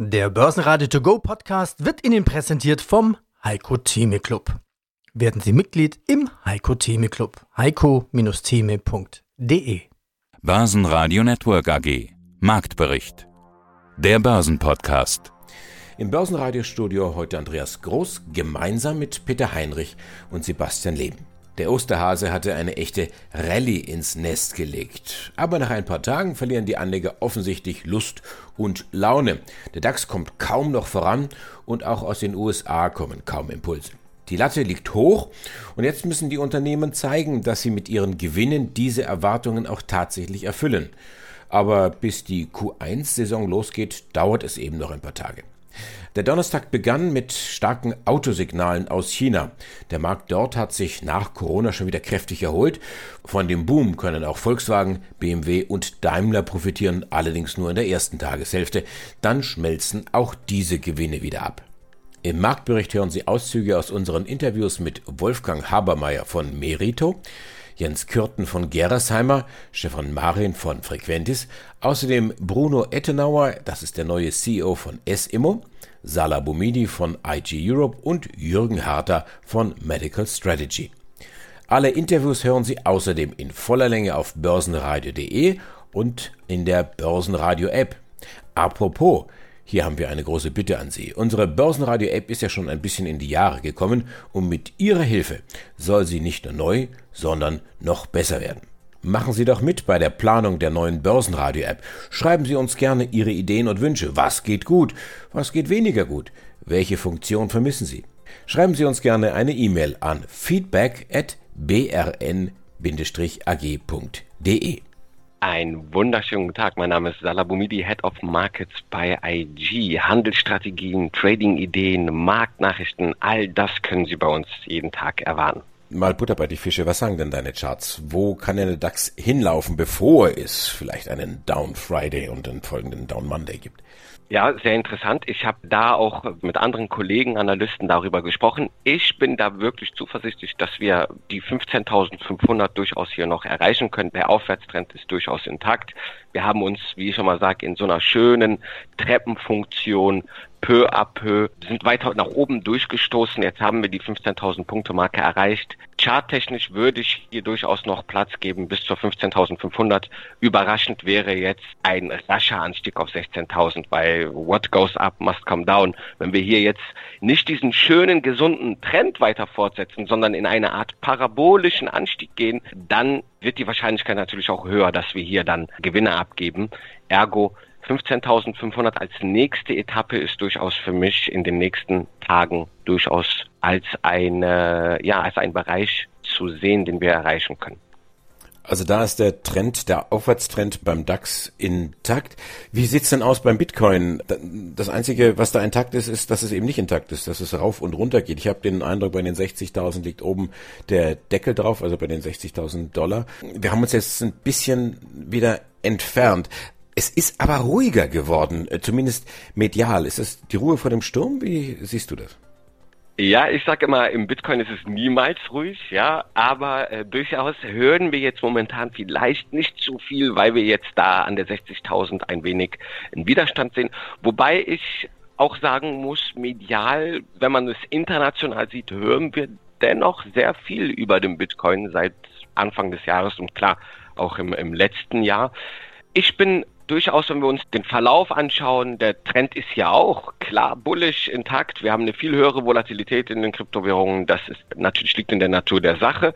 Der Börsenradio To Go Podcast wird Ihnen präsentiert vom Heiko Theme Club. Werden Sie Mitglied im Heiko Theme Club. heiko-theme.de Börsenradio Network AG Marktbericht Der Börsenpodcast Im Börsenradiostudio heute Andreas Groß gemeinsam mit Peter Heinrich und Sebastian Leben. Der Osterhase hatte eine echte Rallye ins Nest gelegt. Aber nach ein paar Tagen verlieren die Anleger offensichtlich Lust und Laune. Der DAX kommt kaum noch voran und auch aus den USA kommen kaum Impulse. Die Latte liegt hoch und jetzt müssen die Unternehmen zeigen, dass sie mit ihren Gewinnen diese Erwartungen auch tatsächlich erfüllen. Aber bis die Q1-Saison losgeht, dauert es eben noch ein paar Tage. Der Donnerstag begann mit starken Autosignalen aus China. Der Markt dort hat sich nach Corona schon wieder kräftig erholt. Von dem Boom können auch Volkswagen, BMW und Daimler profitieren, allerdings nur in der ersten Tageshälfte. Dann schmelzen auch diese Gewinne wieder ab. Im Marktbericht hören Sie Auszüge aus unseren Interviews mit Wolfgang Habermeier von Merito, Jens Kürten von Gerresheimer, Stefan Marin von Frequentis, außerdem Bruno Ettenauer, das ist der neue CEO von SIMO, Salah Boumidi von IG Europe und Jürgen Harter von Medical Strategy. Alle Interviews hören Sie außerdem in voller Länge auf börsenradio.de und in der Börsenradio-App. Apropos, hier haben wir eine große Bitte an Sie. Unsere Börsenradio-App ist ja schon ein bisschen in die Jahre gekommen und mit Ihrer Hilfe soll sie nicht nur neu, sondern noch besser werden. Machen Sie doch mit bei der Planung der neuen Börsenradio-App. Schreiben Sie uns gerne Ihre Ideen und Wünsche. Was geht gut? Was geht weniger gut? Welche Funktion vermissen Sie? Schreiben Sie uns gerne eine E-Mail an feedback at brn-ag.de. Ein wunderschönen Tag. Mein Name ist Salah Boumidi, Head of Markets bei IG. Handelsstrategien, Trading-Ideen, Marktnachrichten, all das können Sie bei uns jeden Tag erwarten. Mal Butter bei die Fische, was sagen denn deine Charts? Wo kann denn der DAX hinlaufen, bevor es vielleicht einen Down Friday und einen folgenden Down Monday gibt? Ja, sehr interessant. Ich habe da auch mit anderen Kollegen, Analysten darüber gesprochen. Ich bin da wirklich zuversichtlich, dass wir die 15.500 durchaus hier noch erreichen können. Der Aufwärtstrend ist durchaus intakt. Wir haben uns, wie ich schon mal sage, in so einer schönen Treppenfunktion peu à peu, sind weiter nach oben durchgestoßen. Jetzt haben wir die 15.000 Punkte Marke erreicht. Charttechnisch würde ich hier durchaus noch Platz geben bis zur 15.500. Überraschend wäre jetzt ein rascher Anstieg auf 16.000, weil what goes up must come down. Wenn wir hier jetzt nicht diesen schönen, gesunden Trend weiter fortsetzen, sondern in eine Art parabolischen Anstieg gehen, dann wird die Wahrscheinlichkeit natürlich auch höher, dass wir hier dann Gewinne abgeben. Ergo 15.500 als nächste Etappe ist durchaus für mich in den nächsten Tagen durchaus als eine, ja, als ein Bereich zu sehen, den wir erreichen können. Also da ist der Trend, der Aufwärtstrend beim DAX intakt. Wie sieht's denn aus beim Bitcoin? Das Einzige, was da intakt ist, ist, dass es eben nicht intakt ist, dass es rauf und runter geht. Ich habe den Eindruck, bei den 60.000 liegt oben der Deckel drauf, also bei den 60.000 Dollar. Wir haben uns jetzt ein bisschen wieder entfernt. Es ist aber ruhiger geworden, äh, zumindest medial. Ist es die Ruhe vor dem Sturm? Wie siehst du das? Ja, ich sage immer, im Bitcoin ist es niemals ruhig, ja, aber äh, durchaus hören wir jetzt momentan vielleicht nicht so viel, weil wir jetzt da an der 60.000 ein wenig einen Widerstand sehen. Wobei ich auch sagen muss, medial, wenn man es international sieht, hören wir dennoch sehr viel über den Bitcoin seit Anfang des Jahres und klar auch im, im letzten Jahr. Ich bin durchaus, wenn wir uns den Verlauf anschauen, der Trend ist ja auch klar bullish intakt. Wir haben eine viel höhere Volatilität in den Kryptowährungen. Das ist natürlich liegt in der Natur der Sache.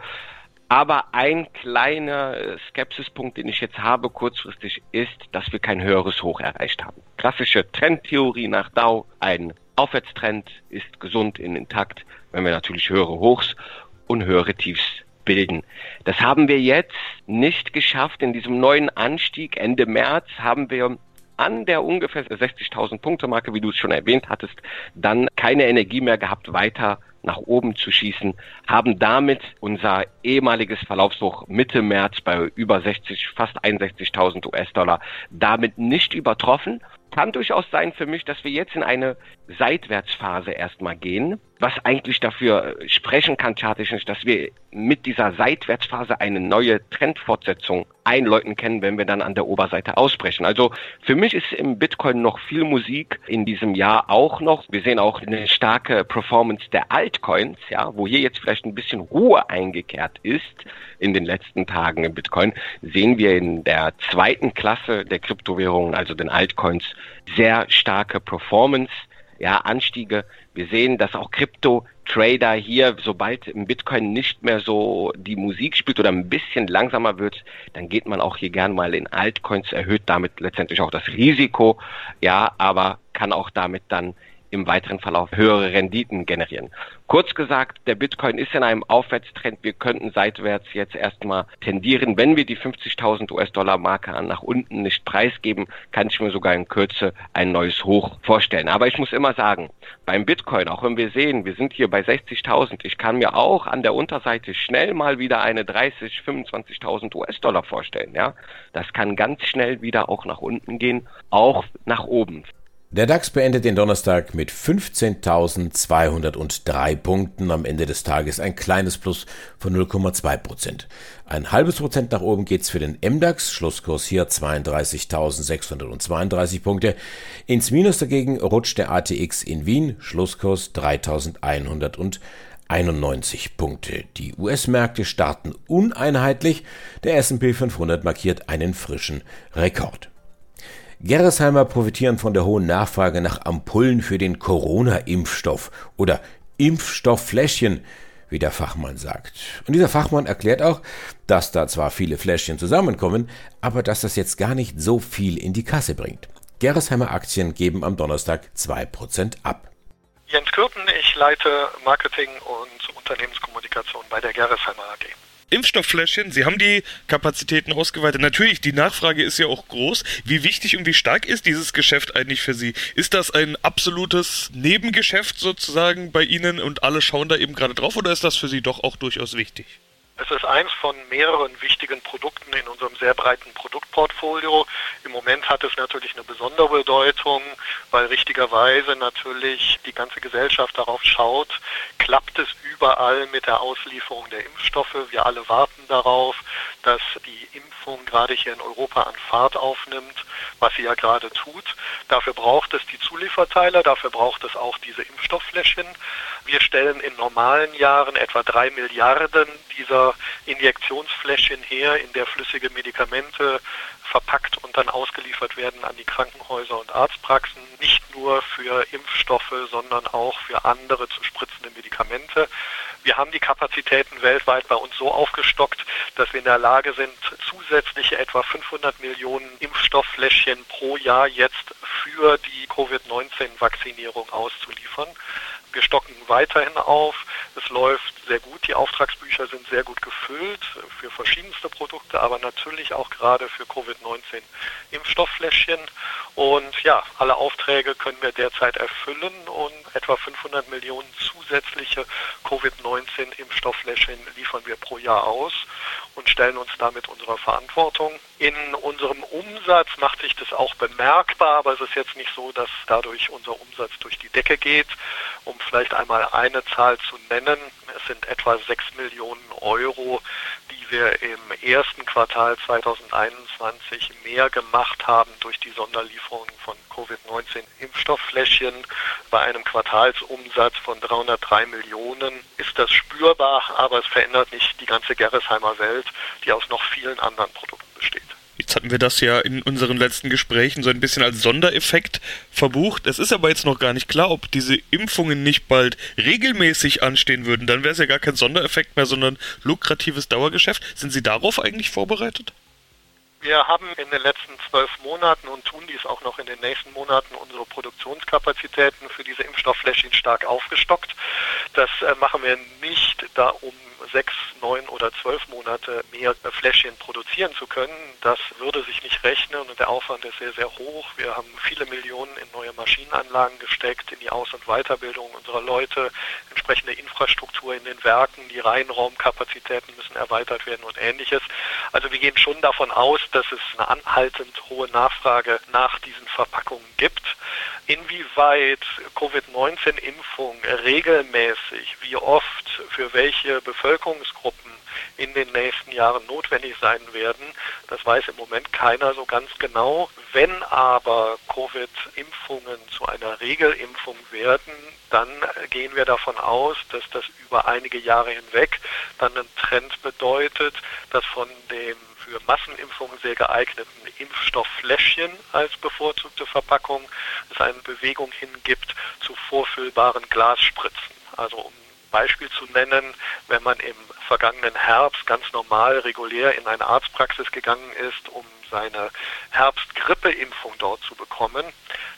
Aber ein kleiner Skepsispunkt, den ich jetzt habe kurzfristig, ist, dass wir kein höheres Hoch erreicht haben. Klassische Trendtheorie nach Dow, ein Aufwärtstrend ist gesund in intakt, wenn wir natürlich höhere Hochs und höhere Tiefs bilden. Das haben wir jetzt nicht geschafft. In diesem neuen Anstieg Ende März haben wir an der ungefähr 60.000 Punkte Marke, wie du es schon erwähnt hattest, dann keine Energie mehr gehabt, weiter nach oben zu schießen, haben damit unser ehemaliges Verlaufshoch Mitte März bei über 60, fast 61.000 US-Dollar damit nicht übertroffen. Kann durchaus sein für mich, dass wir jetzt in eine Seitwärtsphase erstmal gehen, was eigentlich dafür sprechen kann, charttechnisch, dass wir mit dieser Seitwärtsphase eine neue Trendfortsetzung einläuten können, wenn wir dann an der Oberseite ausbrechen. Also für mich ist im Bitcoin noch viel Musik in diesem Jahr auch noch. Wir sehen auch eine starke Performance der Altcoins, ja, wo hier jetzt vielleicht ein bisschen Ruhe eingekehrt ist in den letzten Tagen im Bitcoin, sehen wir in der zweiten Klasse der Kryptowährungen, also den Altcoins, sehr starke Performance ja, Anstiege. Wir sehen, dass auch Krypto-Trader hier, sobald im Bitcoin nicht mehr so die Musik spielt oder ein bisschen langsamer wird, dann geht man auch hier gern mal in Altcoins, erhöht damit letztendlich auch das Risiko, ja, aber kann auch damit dann im weiteren Verlauf höhere Renditen generieren. Kurz gesagt, der Bitcoin ist in einem Aufwärtstrend. Wir könnten seitwärts jetzt erstmal tendieren. Wenn wir die 50.000 US-Dollar-Marke nach unten nicht preisgeben, kann ich mir sogar in Kürze ein neues Hoch vorstellen. Aber ich muss immer sagen, beim Bitcoin, auch wenn wir sehen, wir sind hier bei 60.000, ich kann mir auch an der Unterseite schnell mal wieder eine 30, 25.000 US-Dollar vorstellen. Ja, das kann ganz schnell wieder auch nach unten gehen, auch nach oben. Der DAX beendet den Donnerstag mit 15.203 Punkten. Am Ende des Tages ein kleines Plus von 0,2 Prozent. Ein halbes Prozent nach oben geht's für den MDAX. Schlusskurs hier 32.632 Punkte. Ins Minus dagegen rutscht der ATX in Wien. Schlusskurs 3.191 Punkte. Die US-Märkte starten uneinheitlich. Der S&P 500 markiert einen frischen Rekord. Gerresheimer profitieren von der hohen Nachfrage nach Ampullen für den Corona-Impfstoff oder Impfstofffläschchen, wie der Fachmann sagt. Und dieser Fachmann erklärt auch, dass da zwar viele Fläschchen zusammenkommen, aber dass das jetzt gar nicht so viel in die Kasse bringt. Gerresheimer Aktien geben am Donnerstag 2% ab. Jens Kürten, ich leite Marketing und Unternehmenskommunikation bei der Gerresheimer AG. Impfstofffläschchen, Sie haben die Kapazitäten ausgeweitet. Natürlich, die Nachfrage ist ja auch groß. Wie wichtig und wie stark ist dieses Geschäft eigentlich für Sie? Ist das ein absolutes Nebengeschäft sozusagen bei Ihnen und alle schauen da eben gerade drauf oder ist das für Sie doch auch durchaus wichtig? Es ist eins von mehreren wichtigen Produkten in unserem sehr breiten Produktportfolio. Im Moment hat es natürlich eine besondere Bedeutung, weil richtigerweise natürlich die ganze Gesellschaft darauf schaut, klappt es überall mit der Auslieferung der Impfstoffe. Wir alle warten darauf, dass die Impfung gerade hier in Europa an Fahrt aufnimmt, was sie ja gerade tut. Dafür braucht es die Zulieferteile, dafür braucht es auch diese Impfstofffläschchen. Wir stellen in normalen Jahren etwa drei Milliarden dieser Injektionsfläschchen her, in der flüssige Medikamente verpackt und dann ausgeliefert werden an die Krankenhäuser und Arztpraxen, nicht nur für Impfstoffe, sondern auch für andere zu spritzende Medikamente. Wir haben die Kapazitäten weltweit bei uns so aufgestockt, dass wir in der Lage sind, zusätzliche etwa 500 Millionen Impfstofffläschchen pro Jahr jetzt für die Covid-19-Vaccinierung auszuliefern. Wir stocken weiterhin auf. Es läuft sehr gut. Die Auftragsbücher sind sehr gut gefüllt für verschiedenste Produkte, aber natürlich auch gerade für Covid-19 Impfstofffläschchen. Und ja, alle Aufträge können wir derzeit erfüllen und etwa 500 Millionen zusätzliche Covid-19 Impfstofffläschchen liefern wir pro Jahr aus und stellen uns damit unserer Verantwortung. In unserem Umsatz macht sich das auch bemerkbar, aber es ist jetzt nicht so, dass dadurch unser Umsatz durch die Decke geht. Um vielleicht einmal eine Zahl zu nennen, es sind etwa 6 Millionen Euro, die wir im ersten Quartal 2021 mehr gemacht haben durch die Sonderlieferung von Covid-19 Impfstofffläschchen. Bei einem Quartalsumsatz von 303 Millionen ist das spürbar, aber es verändert nicht die ganze Gerresheimer Welt, die aus noch vielen anderen Produkten. Jetzt hatten wir das ja in unseren letzten Gesprächen so ein bisschen als Sondereffekt verbucht. Es ist aber jetzt noch gar nicht klar, ob diese Impfungen nicht bald regelmäßig anstehen würden. Dann wäre es ja gar kein Sondereffekt mehr, sondern lukratives Dauergeschäft. Sind Sie darauf eigentlich vorbereitet? Wir haben in den letzten zwölf Monaten und tun dies auch noch in den nächsten Monaten unsere Produktionskapazitäten für diese Impfstofffläschchen stark aufgestockt. Das äh, machen wir nicht, da um sechs, neun oder zwölf Monate mehr Fläschchen produzieren zu können. Das würde sich nicht rechnen und der Aufwand ist sehr, sehr hoch. Wir haben viele Millionen in neue Maschinenanlagen gesteckt, in die Aus- und Weiterbildung unserer Leute, entsprechende Infrastruktur in den Werken, die Reihenraumkapazitäten müssen erweitert werden und ähnliches. Also wir gehen schon davon aus, dass es eine anhaltend hohe Nachfrage nach diesen Verpackungen gibt. Inwieweit Covid-19-Impfung regelmäßig, wie oft, für welche Bevölkerungsgruppen in den nächsten Jahren notwendig sein werden, das weiß im Moment keiner so ganz genau. Wenn aber Covid-Impfungen zu einer Regelimpfung werden, dann gehen wir davon aus, dass das über einige Jahre hinweg dann einen Trend bedeutet, dass von dem für Massenimpfungen sehr geeigneten Impfstofffläschchen als bevorzugte Verpackung es eine Bewegung hingibt zu vorfüllbaren Glasspritzen. Also um Beispiel zu nennen, wenn man im vergangenen Herbst ganz normal, regulär in eine Arztpraxis gegangen ist, um seine Herbstgrippeimpfung dort zu bekommen,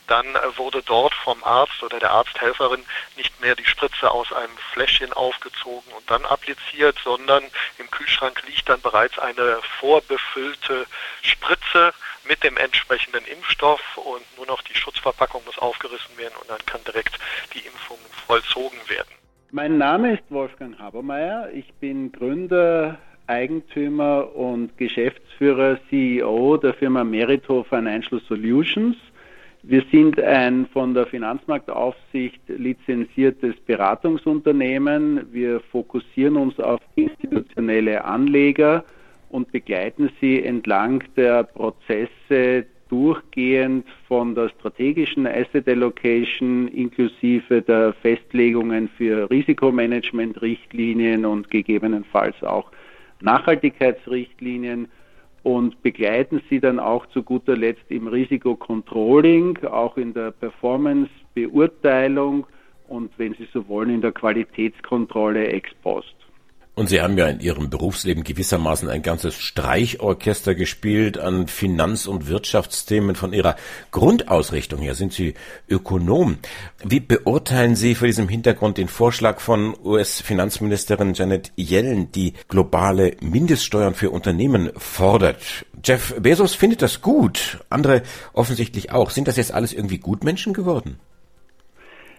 dann wurde dort vom Arzt oder der Arzthelferin nicht mehr die Spritze aus einem Fläschchen aufgezogen und dann appliziert, sondern im Kühlschrank liegt dann bereits eine vorbefüllte Spritze mit dem entsprechenden Impfstoff und nur noch die Schutzverpackung muss aufgerissen werden und dann kann direkt die Impfung vollzogen werden. Mein Name ist Wolfgang Habermeier. Ich bin Gründer, Eigentümer und Geschäftsführer CEO der Firma Merito Financial Solutions. Wir sind ein von der Finanzmarktaufsicht lizenziertes Beratungsunternehmen. Wir fokussieren uns auf institutionelle Anleger und begleiten sie entlang der Prozesse durchgehend von der strategischen Asset Allocation inklusive der Festlegungen für Risikomanagement-Richtlinien und gegebenenfalls auch Nachhaltigkeitsrichtlinien und begleiten sie dann auch zu guter Letzt im Risikocontrolling, auch in der Performance-Beurteilung und wenn Sie so wollen, in der Qualitätskontrolle ex post. Und Sie haben ja in Ihrem Berufsleben gewissermaßen ein ganzes Streichorchester gespielt an Finanz- und Wirtschaftsthemen. Von Ihrer Grundausrichtung her sind Sie Ökonom. Wie beurteilen Sie vor diesem Hintergrund den Vorschlag von US-Finanzministerin Janet Yellen, die globale Mindeststeuern für Unternehmen fordert? Jeff Bezos findet das gut, andere offensichtlich auch. Sind das jetzt alles irgendwie Gutmenschen geworden?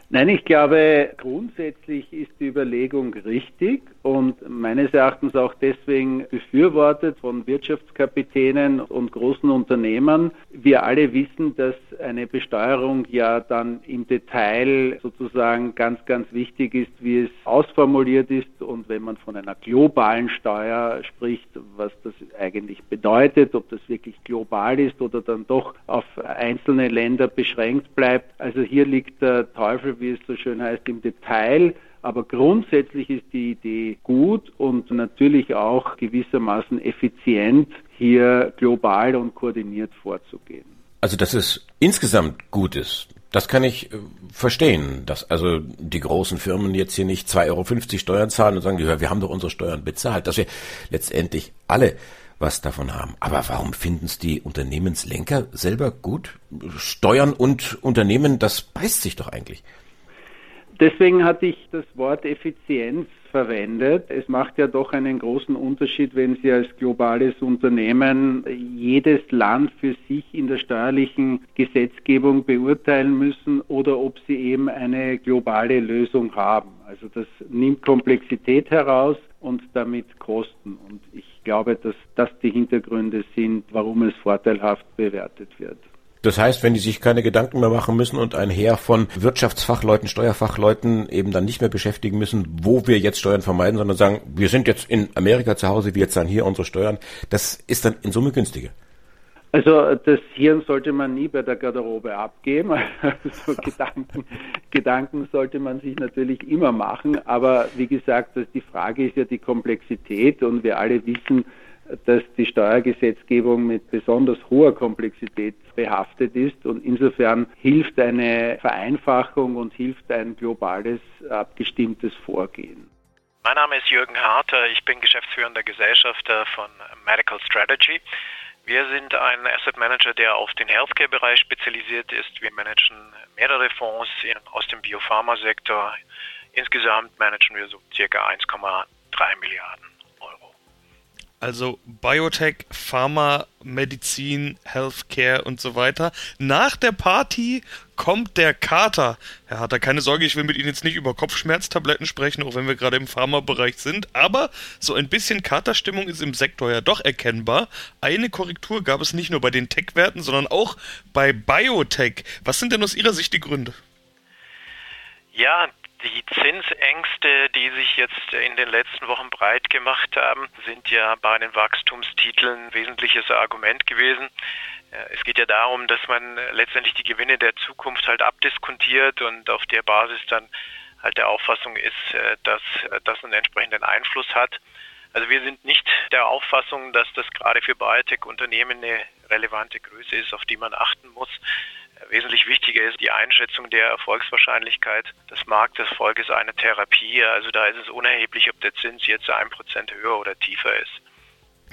Nein, ich glaube, grundsätzlich ist die Überlegung richtig und meines Erachtens auch deswegen befürwortet von Wirtschaftskapitänen und großen Unternehmern. Wir alle wissen, dass eine Besteuerung ja dann im Detail sozusagen ganz, ganz wichtig ist, wie es ausformuliert ist und wenn man von einer globalen Steuer spricht, was das eigentlich bedeutet, ob das wirklich global ist oder dann doch auf einzelne Länder beschränkt bleibt. Also hier liegt der Teufel, wie es so schön heißt, im Detail. Aber grundsätzlich ist die Idee gut und natürlich auch gewissermaßen effizient, hier global und koordiniert vorzugehen. Also, dass es insgesamt gut ist, das kann ich äh, verstehen, dass also die großen Firmen jetzt hier nicht 2,50 Euro Steuern zahlen und sagen, wir haben doch unsere Steuern bezahlt, dass wir letztendlich alle was davon haben. Aber warum finden es die Unternehmenslenker selber gut? Steuern und Unternehmen, das beißt sich doch eigentlich. Deswegen hatte ich das Wort Effizienz verwendet. Es macht ja doch einen großen Unterschied, wenn Sie als globales Unternehmen jedes Land für sich in der steuerlichen Gesetzgebung beurteilen müssen oder ob Sie eben eine globale Lösung haben. Also das nimmt Komplexität heraus und damit Kosten. Und ich glaube, dass das die Hintergründe sind, warum es vorteilhaft bewertet wird. Das heißt, wenn die sich keine Gedanken mehr machen müssen und ein Heer von Wirtschaftsfachleuten, Steuerfachleuten eben dann nicht mehr beschäftigen müssen, wo wir jetzt Steuern vermeiden, sondern sagen, wir sind jetzt in Amerika zu Hause, wir zahlen hier unsere Steuern, das ist dann in Summe günstiger. Also das Hirn sollte man nie bei der Garderobe abgeben. Also Gedanken, Gedanken sollte man sich natürlich immer machen. Aber wie gesagt, die Frage ist ja die Komplexität und wir alle wissen, dass die Steuergesetzgebung mit besonders hoher Komplexität behaftet ist und insofern hilft eine Vereinfachung und hilft ein globales, abgestimmtes Vorgehen. Mein Name ist Jürgen Harter, ich bin geschäftsführender Gesellschafter von Medical Strategy. Wir sind ein Asset Manager, der auf den Healthcare-Bereich spezialisiert ist. Wir managen mehrere Fonds aus dem Biopharmasektor. Insgesamt managen wir so circa 1,3 Milliarden. Also Biotech, Pharma, Medizin, Healthcare und so weiter. Nach der Party kommt der Kater. Herr Harter, keine Sorge, ich will mit Ihnen jetzt nicht über Kopfschmerztabletten sprechen, auch wenn wir gerade im Pharmabereich sind, aber so ein bisschen Katerstimmung ist im Sektor ja doch erkennbar. Eine Korrektur gab es nicht nur bei den Tech-Werten, sondern auch bei Biotech. Was sind denn aus Ihrer Sicht die Gründe? Ja, die Zinsängste, die sich jetzt in den letzten Wochen breit gemacht haben, sind ja bei den Wachstumstiteln ein wesentliches Argument gewesen. Es geht ja darum, dass man letztendlich die Gewinne der Zukunft halt abdiskontiert und auf der Basis dann halt der Auffassung ist, äh, dass das einen entsprechenden Einfluss hat. Also wir sind nicht der Auffassung, dass das gerade für Biotech-Unternehmen eine relevante Größe ist, auf die man achten muss. Wesentlich wichtiger ist die Einschätzung der Erfolgswahrscheinlichkeit des Markterfolges einer Therapie. Also da ist es unerheblich, ob der Zins jetzt ein Prozent höher oder tiefer ist.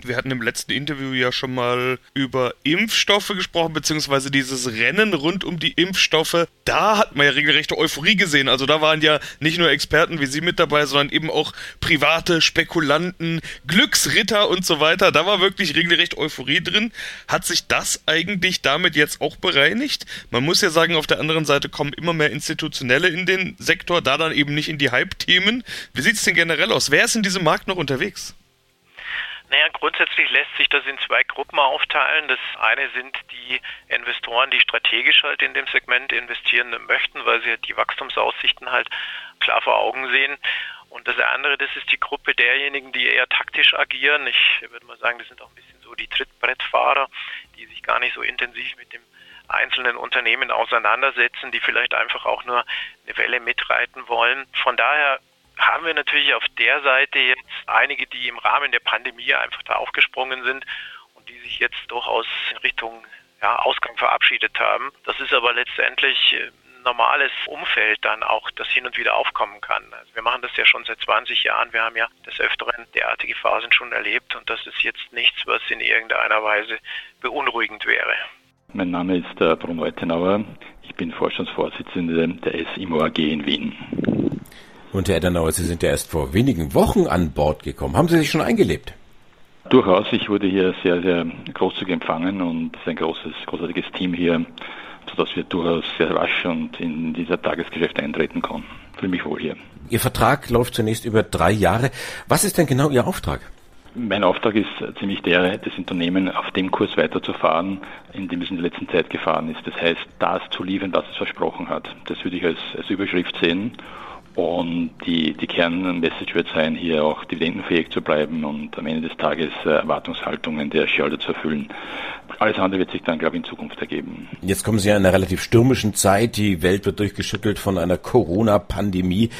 Wir hatten im letzten Interview ja schon mal über Impfstoffe gesprochen, beziehungsweise dieses Rennen rund um die Impfstoffe. Da hat man ja regelrechte Euphorie gesehen. Also da waren ja nicht nur Experten wie Sie mit dabei, sondern eben auch private Spekulanten, Glücksritter und so weiter. Da war wirklich regelrecht Euphorie drin. Hat sich das eigentlich damit jetzt auch bereinigt? Man muss ja sagen, auf der anderen Seite kommen immer mehr Institutionelle in den Sektor, da dann eben nicht in die Hype-Themen. Wie sieht es denn generell aus? Wer ist in diesem Markt noch unterwegs? Naja, grundsätzlich lässt sich das in zwei Gruppen aufteilen. Das eine sind die Investoren, die strategisch halt in dem Segment investieren möchten, weil sie halt die Wachstumsaussichten halt klar vor Augen sehen. Und das andere, das ist die Gruppe derjenigen, die eher taktisch agieren. Ich würde mal sagen, das sind auch ein bisschen so die Trittbrettfahrer, die sich gar nicht so intensiv mit dem einzelnen Unternehmen auseinandersetzen, die vielleicht einfach auch nur eine Welle mitreiten wollen. Von daher haben wir natürlich auf der Seite jetzt einige, die im Rahmen der Pandemie einfach da aufgesprungen sind und die sich jetzt durchaus in Richtung ja, Ausgang verabschiedet haben. Das ist aber letztendlich ein äh, normales Umfeld dann auch, das hin und wieder aufkommen kann. Also wir machen das ja schon seit 20 Jahren. Wir haben ja des Öfteren derartige Phasen schon erlebt und das ist jetzt nichts, was in irgendeiner Weise beunruhigend wäre. Mein Name ist äh, Bruno Ettenauer. Ich bin Vorstandsvorsitzender der SIMO AG in Wien. Und Herr Edenauer, Sie sind ja erst vor wenigen Wochen an Bord gekommen. Haben Sie sich schon eingelebt? Durchaus. Ich wurde hier sehr, sehr großzügig empfangen und es ist ein großes, großartiges Team hier, sodass wir durchaus sehr rasch und in dieser Tagesgeschäft eintreten konnten. Fühle mich wohl hier. Ihr Vertrag läuft zunächst über drei Jahre. Was ist denn genau Ihr Auftrag? Mein Auftrag ist ziemlich der, das Unternehmen auf dem Kurs weiterzufahren, in dem es in der letzten Zeit gefahren ist. Das heißt, das zu liefern, was es versprochen hat. Das würde ich als, als Überschrift sehen. Und die, die Kernmessage wird sein, hier auch dividendenfähig zu bleiben und am Ende des Tages äh, Erwartungshaltungen der Shareholder zu erfüllen. Alles andere wird sich dann, glaube ich, in Zukunft ergeben. Jetzt kommen Sie ja in einer relativ stürmischen Zeit. Die Welt wird durchgeschüttelt von einer Corona-Pandemie.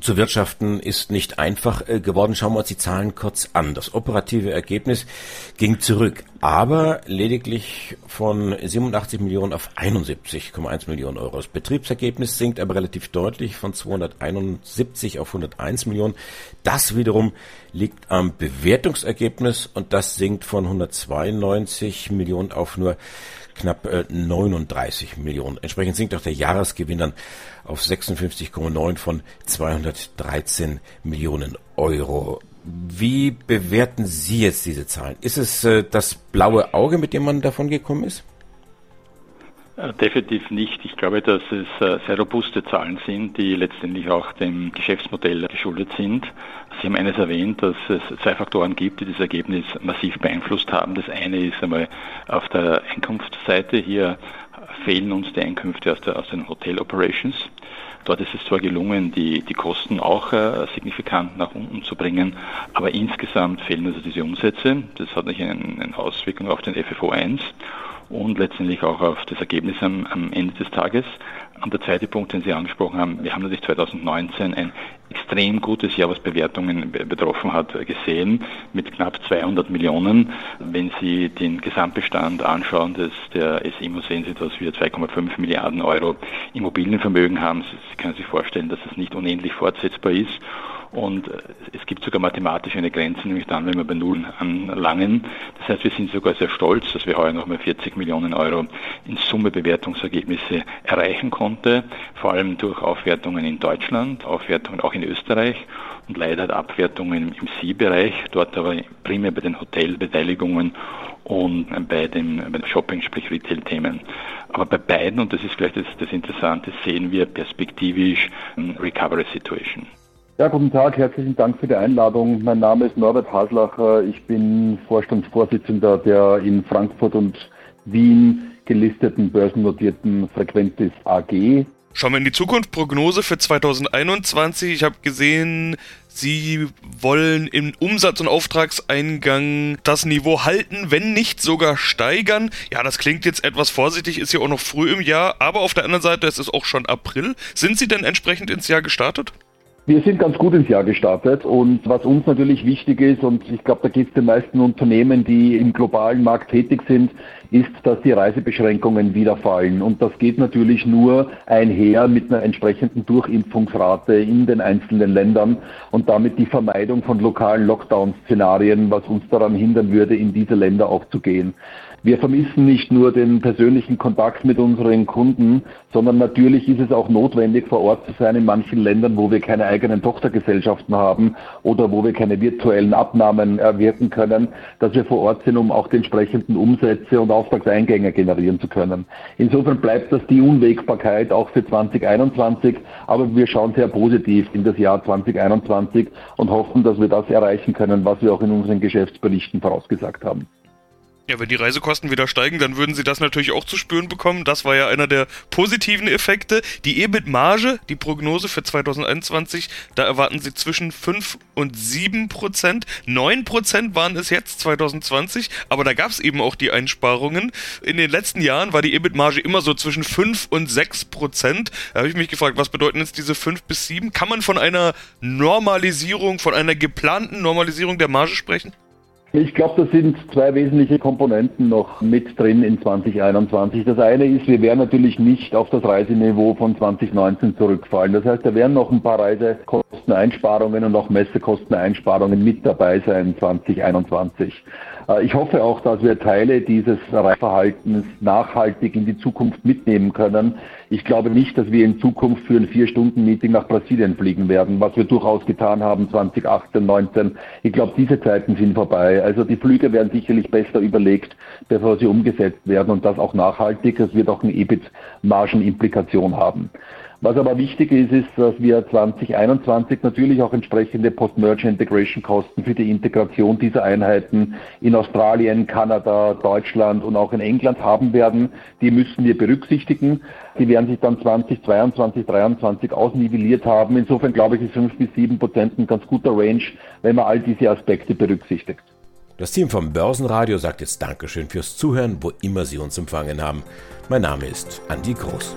Zu wirtschaften ist nicht einfach äh, geworden. Schauen wir uns die Zahlen kurz an. Das operative Ergebnis ging zurück, aber lediglich von 87 Millionen auf 71,1 Millionen Euro. Das Betriebsergebnis sinkt aber relativ deutlich von 271 auf 101 Millionen. Das wiederum liegt am Bewertungsergebnis und das sinkt von 192 Millionen auf nur knapp 39 äh, Millionen. Entsprechend sinkt auch der Jahresgewinn dann auf 56,9 von 213 Millionen Euro. Wie bewerten Sie jetzt diese Zahlen? Ist es äh, das blaue Auge, mit dem man davon gekommen ist? Äh, definitiv nicht. Ich glaube, dass es äh, sehr robuste Zahlen sind, die letztendlich auch dem Geschäftsmodell geschuldet sind. Sie haben eines erwähnt, dass es zwei Faktoren gibt, die das Ergebnis massiv beeinflusst haben. Das eine ist einmal auf der Einkunftsseite. Hier fehlen uns die Einkünfte aus, der, aus den Hotel Operations. Dort ist es zwar gelungen, die, die Kosten auch äh, signifikant nach unten zu bringen, aber insgesamt fehlen also diese Umsätze. Das hat natürlich eine, eine Auswirkung auf den FFO 1 und letztendlich auch auf das Ergebnis am, am Ende des Tages. Und der zweite Punkt, den Sie angesprochen haben, wir haben natürlich 2019 ein extrem gutes Jahr, was Bewertungen betroffen hat, gesehen, mit knapp 200 Millionen. Wenn Sie den Gesamtbestand anschauen, des, der SIMO, sehen Sie, dass wir 2,5 Milliarden Euro Immobilienvermögen haben. Sie können sich vorstellen, dass das nicht unendlich fortsetzbar ist. Und es gibt sogar mathematisch eine Grenze, nämlich dann, wenn wir bei Null anlangen. Das heißt, wir sind sogar sehr stolz, dass wir heuer nochmal 40 Millionen Euro in Summe Bewertungsergebnisse erreichen konnte, vor allem durch Aufwertungen in Deutschland, Aufwertungen auch in Österreich und leider Abwertungen im Sie-Bereich, dort aber primär bei den Hotelbeteiligungen und bei den, Shopping, sprich Retail-Themen. Aber bei beiden, und das ist vielleicht das, das Interessante, sehen wir perspektivisch Recovery Situation. Ja, guten Tag, herzlichen Dank für die Einladung. Mein Name ist Norbert Haslacher. Ich bin Vorstandsvorsitzender der in Frankfurt und Wien gelisteten börsennotierten Frequentis AG. Schauen wir in die Zukunft. Prognose für 2021. Ich habe gesehen, Sie wollen im Umsatz- und Auftragseingang das Niveau halten, wenn nicht sogar steigern. Ja, das klingt jetzt etwas vorsichtig, ist ja auch noch früh im Jahr, aber auf der anderen Seite, es ist auch schon April. Sind Sie denn entsprechend ins Jahr gestartet? Wir sind ganz gut ins Jahr gestartet und was uns natürlich wichtig ist, und ich glaube, da geht es den meisten Unternehmen, die im globalen Markt tätig sind, ist, dass die Reisebeschränkungen wieder fallen. Und das geht natürlich nur einher mit einer entsprechenden Durchimpfungsrate in den einzelnen Ländern und damit die Vermeidung von lokalen Lockdown-Szenarien, was uns daran hindern würde, in diese Länder auch zu gehen. Wir vermissen nicht nur den persönlichen Kontakt mit unseren Kunden, sondern natürlich ist es auch notwendig, vor Ort zu sein in manchen Ländern, wo wir keine eigenen Tochtergesellschaften haben oder wo wir keine virtuellen Abnahmen erwirken können, dass wir vor Ort sind, um auch die entsprechenden Umsätze und Auftragseingänge generieren zu können. Insofern bleibt das die Unwägbarkeit auch für 2021, aber wir schauen sehr positiv in das Jahr 2021 und hoffen, dass wir das erreichen können, was wir auch in unseren Geschäftsberichten vorausgesagt haben. Ja, wenn die Reisekosten wieder steigen, dann würden sie das natürlich auch zu spüren bekommen. Das war ja einer der positiven Effekte. Die EBIT-Marge, die Prognose für 2021, da erwarten sie zwischen 5 und 7 Prozent. 9 Prozent waren es jetzt 2020, aber da gab es eben auch die Einsparungen. In den letzten Jahren war die EBIT-Marge immer so zwischen 5 und 6 Prozent. Da habe ich mich gefragt, was bedeuten jetzt diese 5 bis 7? Kann man von einer Normalisierung, von einer geplanten Normalisierung der Marge sprechen? Ich glaube, da sind zwei wesentliche Komponenten noch mit drin in 2021. Das eine ist, wir werden natürlich nicht auf das Reiseniveau von 2019 zurückfallen. Das heißt, da werden noch ein paar Reisekosteneinsparungen und auch Messekosteneinsparungen mit dabei sein 2021. Äh, ich hoffe auch, dass wir Teile dieses Reifverhaltens nachhaltig in die Zukunft mitnehmen können. Ich glaube nicht, dass wir in Zukunft für ein Vier-Stunden-Meeting nach Brasilien fliegen werden, was wir durchaus getan haben 2018, 19. Ich glaube, diese Zeiten sind vorbei. Also die Flüge werden sicherlich besser überlegt, bevor sie umgesetzt werden und das auch nachhaltig. Das wird auch eine EBIT-Margenimplikation haben. Was aber wichtig ist, ist, dass wir 2021 natürlich auch entsprechende Post-Merger Integration Kosten für die Integration dieser Einheiten in Australien, Kanada, Deutschland und auch in England haben werden. Die müssen wir berücksichtigen. Die werden sich dann 2022, 2023 ausnivelliert haben. Insofern glaube ich, ist 5 bis 7 Prozent ein ganz guter Range, wenn man all diese Aspekte berücksichtigt. Das Team vom Börsenradio sagt jetzt Dankeschön fürs Zuhören, wo immer Sie uns empfangen haben. Mein Name ist Andi Groß.